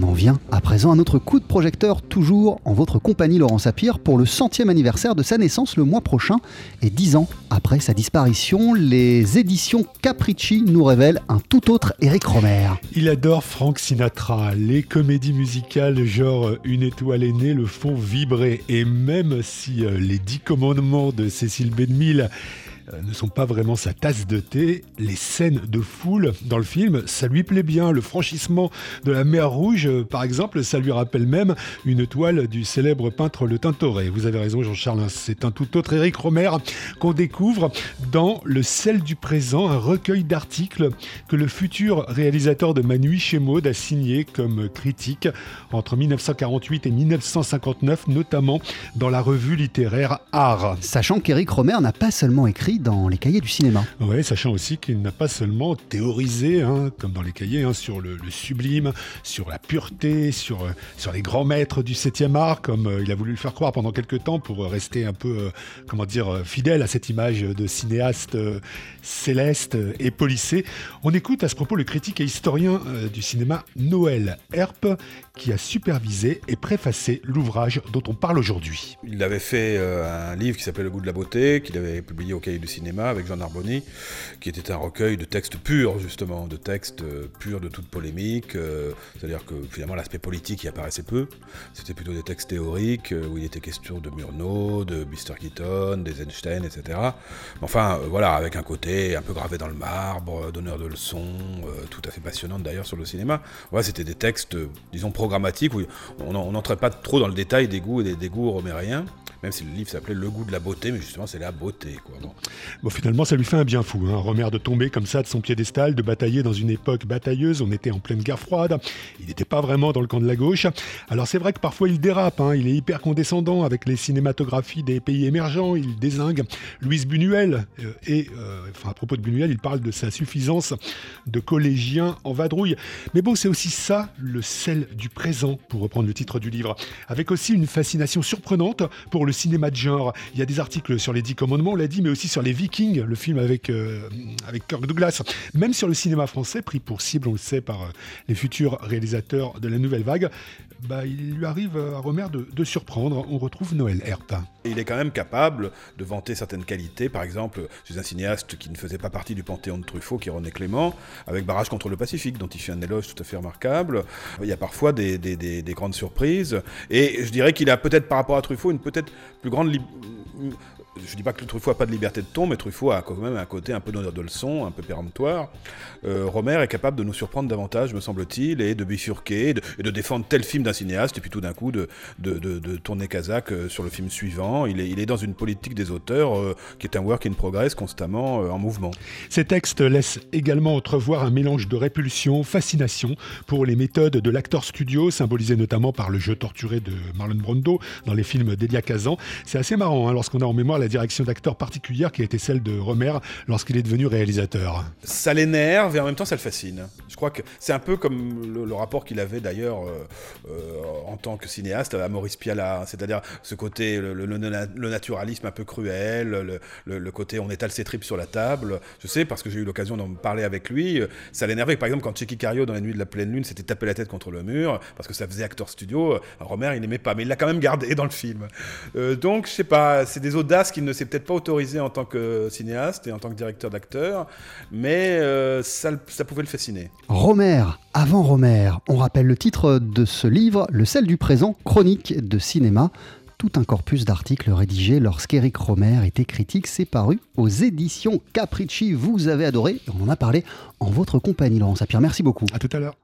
On en vient à présent à notre coup de projecteur, toujours en votre compagnie Laurent Sapir, pour le centième anniversaire de sa naissance le mois prochain. Et dix ans après sa disparition, les éditions Capricci nous révèlent un tout autre Eric Romer. Il adore Frank Sinatra. Les comédies musicales genre Une étoile aînée le font vibrer. Et même si euh, les dix commandements de Cécile B. Euh, ne sont pas vraiment sa tasse de thé. Les scènes de foule dans le film, ça lui plaît bien. Le franchissement de la mer Rouge, euh, par exemple, ça lui rappelle même une toile du célèbre peintre Le Tintoret. Vous avez raison, Jean-Charles, hein, c'est un tout autre Éric Romer qu'on découvre dans Le sel du présent, un recueil d'articles que le futur réalisateur de Manui chez Maud a signé comme critique entre 1948 et 1959, notamment dans la revue littéraire Art. Sachant qu'Éric Romer n'a pas seulement écrit dans les cahiers du cinéma. Oui, sachant aussi qu'il n'a pas seulement théorisé, hein, comme dans les cahiers, hein, sur le, sublime, sur la pureté, sur, euh, sur les grands maîtres du 7e art, comme euh, il a voulu le faire croire pendant quelques temps pour rester un peu, euh, comment dire, fidèle à cette image de cinéaste céleste et polissé. On écoute à ce propos le critique et historien du cinéma Noël Herp, qui a supervisé et préfacé l'ouvrage dont on parle aujourd'hui. Il avait fait un livre qui s'appelait Le goût de la beauté, qu'il avait publié au cahier du cinéma avec Jean Narboni, qui était un recueil de textes purs, justement, de textes euh, purs de toute polémique. Euh, c'est-à-dire que finalement, l'aspect politique y apparaissait peu. C'était plutôt des textes théoriques euh, où il était question de Murnau, de Buster Keaton, d'Eisenstein, etc. Enfin, voilà, avec un côté un peu gravé dans le marbre, donneur de leçons, tout à fait passionnante d'ailleurs sur le cinéma. Ouais, c'était des textes, disons, programmatiques où on n'entrait pas trop dans le détail des goûts et des, des goûts romériens même si le livre s'appelait Le goût de la beauté, mais justement c'est la beauté. Quoi. Bon. finalement ça lui fait un bien fou, hein. Romer de tomber comme ça de son piédestal, de batailler dans une époque batailleuse, on était en pleine guerre froide, il n'était pas vraiment dans le camp de la gauche. Alors c'est vrai que parfois il dérape, hein. il est hyper condescendant avec les cinématographies des pays émergents, il désingue Louise Buñuel, euh, et euh, enfin, à propos de Buñuel, il parle de sa suffisance de collégien en vadrouille. Mais bon, c'est aussi ça le sel du présent, pour reprendre le titre du livre, avec aussi une fascination surprenante pour le le cinéma de genre. Il y a des articles sur les Dix Commandements, on l'a dit, mais aussi sur les Vikings, le film avec, euh, avec Kirk Douglas. Même sur le cinéma français, pris pour cible, on le sait, par euh, les futurs réalisateurs de la nouvelle vague, bah, il lui arrive à Romer de, surprendre. On retrouve Noël Il est quand même capable de vanter certaines qualités. Par exemple, chez un cinéaste qui ne faisait pas partie du panthéon de Truffaut, qui est René Clément, avec Barrage contre le Pacifique, dont il fait un éloge tout à fait remarquable. Il y a parfois des, des grandes surprises. Et je dirais qu'il a peut-être par rapport à Truffaut une peut-être plus grande je dis pas que Truffaut a pas de liberté de ton, mais Truffaut a quand même un côté un peu d'honneur de leçon, un peu péremptoire. Euh, Romer est capable de nous surprendre davantage, me semble-t-il, et de bifurquer, et de, défendre tel film d'un cinéaste, et puis tout d'un coup de, de, tourner Kazakh euh, sur le film suivant. Il est, il est dans une politique des auteurs euh, qui est un work in progress constamment en mouvement. Ces textes laissent également entrevoir un mélange de répulsion, fascination pour les méthodes de l'acteur studio, symbolisé notamment par le jeu torturé de Marlon Brando dans les films d'Elia Kazan. C'est assez marrant hein, lorsqu'on a en mémoire la direction d'acteur particulière qui a été celle de Romer lorsqu'il est devenu réalisateur. Ça l'énerve et en même temps ça le fascine. Je crois que c'est un peu comme le, rapport qu'il avait d'ailleurs euh, euh, en tant que cinéaste à Maurice Pialat, c'est-à-dire ce côté, le, naturalisme un peu cruel, le, côté on étale ses tripes sur la table. Je sais parce que j'ai eu l'occasion d'en parler avec lui. Ça l'énervait. Par exemple, quand Checky Cario dans la nuit de la pleine lune s'était tapé la tête contre le mur parce que ça faisait acteur studio, Romer il n'aimait pas, mais il l'a quand même gardé dans le film. Euh, donc je sais pas, c'est des audaces qu'il ne s'est peut-être pas autorisé en tant que cinéaste et en tant que directeur d'acteur, mais euh, ça, ça pouvait le fasciner. Romer, avant Romer, on rappelle le titre de ce livre, Le sel du présent, chronique de cinéma tout un corpus d'articles rédigés lorsqu'Éric Romer était critique. C'est paru aux éditions Capricci. Vous avez adoré, on en a parlé en votre compagnie, Laurent Sapir. Merci beaucoup. À tout à l'heure.